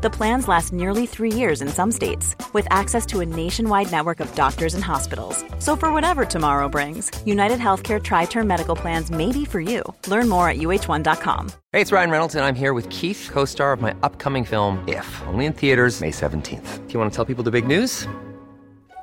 The plans last nearly three years in some states, with access to a nationwide network of doctors and hospitals. So, for whatever tomorrow brings, United Healthcare Tri Term Medical Plans may be for you. Learn more at uh1.com. Hey, it's Ryan Reynolds, and I'm here with Keith, co star of my upcoming film, If, only in theaters, May 17th. Do you want to tell people the big news?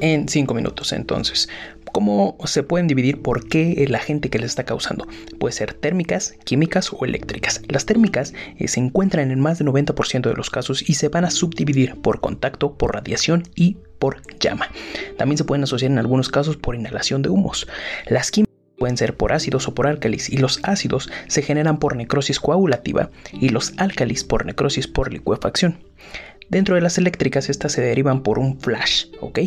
En 5 minutos. Entonces, ¿cómo se pueden dividir por qué la gente que les está causando? Puede ser térmicas, químicas o eléctricas. Las térmicas eh, se encuentran en más del 90% de los casos y se van a subdividir por contacto, por radiación y por llama. También se pueden asociar en algunos casos por inhalación de humos. Las químicas pueden ser por ácidos o por álcalis y los ácidos se generan por necrosis coagulativa y los álcalis por necrosis por licuefacción. Dentro de las eléctricas estas se derivan por un flash, ¿ok?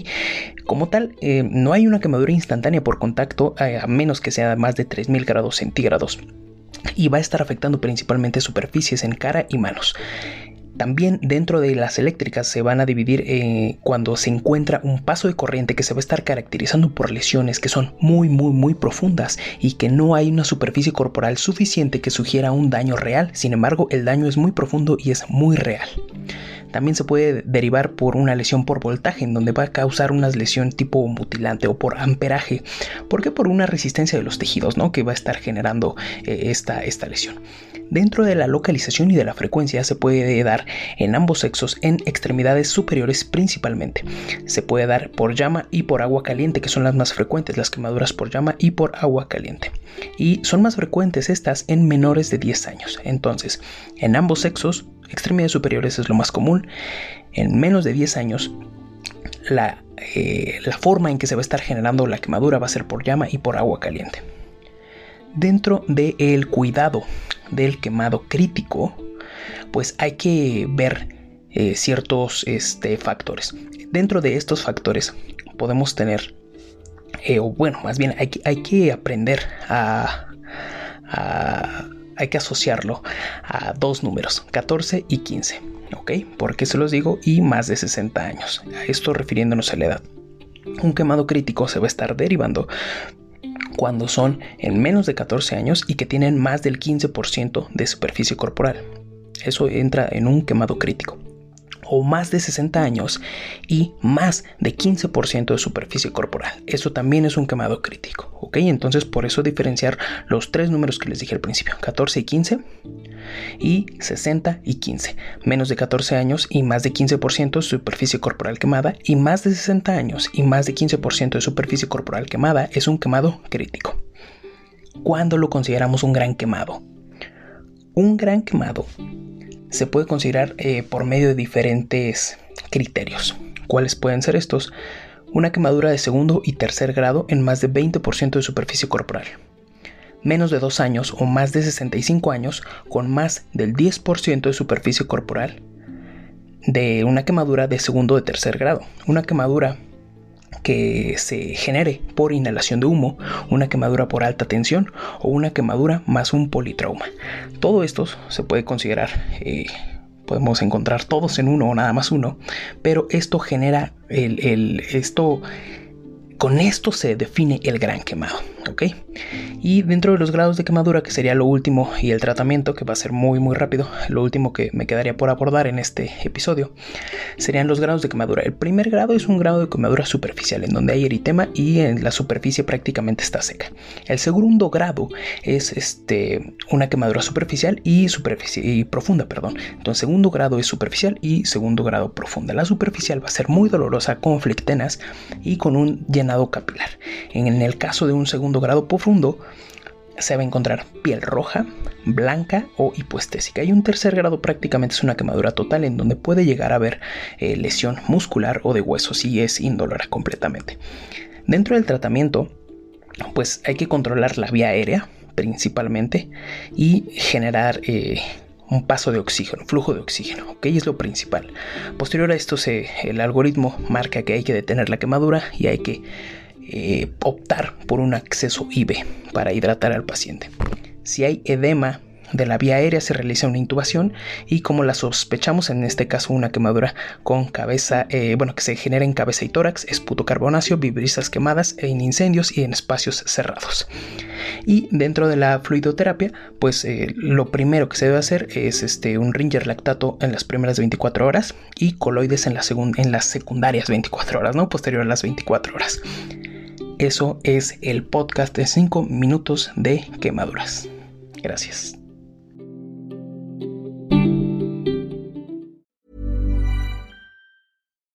Como tal, eh, no hay una quemadura instantánea por contacto eh, a menos que sea más de 3000 grados centígrados y va a estar afectando principalmente superficies en cara y manos. También dentro de las eléctricas se van a dividir eh, cuando se encuentra un paso de corriente que se va a estar caracterizando por lesiones que son muy muy muy profundas y que no hay una superficie corporal suficiente que sugiera un daño real. Sin embargo, el daño es muy profundo y es muy real. También se puede derivar por una lesión por voltaje, en donde va a causar una lesión tipo mutilante o por amperaje. ¿Por qué? Por una resistencia de los tejidos, ¿no? Que va a estar generando eh, esta, esta lesión. Dentro de la localización y de la frecuencia se puede dar en ambos sexos en extremidades superiores principalmente. Se puede dar por llama y por agua caliente, que son las más frecuentes, las quemaduras por llama y por agua caliente. Y son más frecuentes estas en menores de 10 años. Entonces, en ambos sexos extremidades superiores es lo más común. En menos de 10 años, la, eh, la forma en que se va a estar generando la quemadura va a ser por llama y por agua caliente. Dentro del cuidado del quemado crítico, pues hay que ver eh, ciertos este, factores. Dentro de estos factores podemos tener, eh, o bueno, más bien hay, hay que aprender a, hay que asociarlo a dos números, 14 y 15. ¿Ok? ¿Por qué se los digo? Y más de 60 años. A esto refiriéndonos a la edad. Un quemado crítico se va a estar derivando cuando son en menos de 14 años y que tienen más del 15% de superficie corporal. Eso entra en un quemado crítico o más de 60 años y más de 15% de superficie corporal. Eso también es un quemado crítico, ¿ok? Entonces por eso diferenciar los tres números que les dije al principio, 14 y 15 y 60 y 15. Menos de 14 años y más de 15% de superficie corporal quemada y más de 60 años y más de 15% de superficie corporal quemada es un quemado crítico. ¿Cuándo lo consideramos un gran quemado? Un gran quemado se puede considerar eh, por medio de diferentes criterios. ¿Cuáles pueden ser estos? Una quemadura de segundo y tercer grado en más de 20% de superficie corporal. Menos de 2 años o más de 65 años con más del 10% de superficie corporal de una quemadura de segundo o de tercer grado. Una quemadura que se genere por inhalación de humo, una quemadura por alta tensión o una quemadura más un politrauma. Todo esto se puede considerar, eh, podemos encontrar todos en uno o nada más uno, pero esto genera el, el esto con esto se define el gran quemado. Y dentro de los grados de quemadura, que sería lo último, y el tratamiento, que va a ser muy muy rápido, lo último que me quedaría por abordar en este episodio, serían los grados de quemadura. El primer grado es un grado de quemadura superficial, en donde hay eritema y en la superficie prácticamente está seca. El segundo grado es este, una quemadura superficial y, superficie, y profunda, perdón. Entonces, segundo grado es superficial y segundo grado profunda. La superficial va a ser muy dolorosa, con flectenas y con un llenado capilar. En el caso de un segundo grado profundo, se va a encontrar piel roja, blanca o hipoestésica. Y un tercer grado prácticamente es una quemadura total en donde puede llegar a haber eh, lesión muscular o de huesos y es indolora completamente. Dentro del tratamiento, pues hay que controlar la vía aérea principalmente y generar eh, un paso de oxígeno, flujo de oxígeno, ¿ok? Es lo principal. Posterior a esto, el algoritmo marca que hay que detener la quemadura y hay que eh, optar por un acceso IV para hidratar al paciente. Si hay edema de la vía aérea se realiza una intubación y como la sospechamos en este caso una quemadura con cabeza, eh, bueno, que se genera en cabeza y tórax, esputo carbonáceo, vibrisas quemadas en incendios y en espacios cerrados. Y dentro de la fluidoterapia, pues eh, lo primero que se debe hacer es este, un ringer lactato en las primeras 24 horas y coloides en, la en las secundarias 24 horas, ¿no? Posterior a las 24 horas. Eso es el podcast de 5 minutos de quemaduras. Gracias.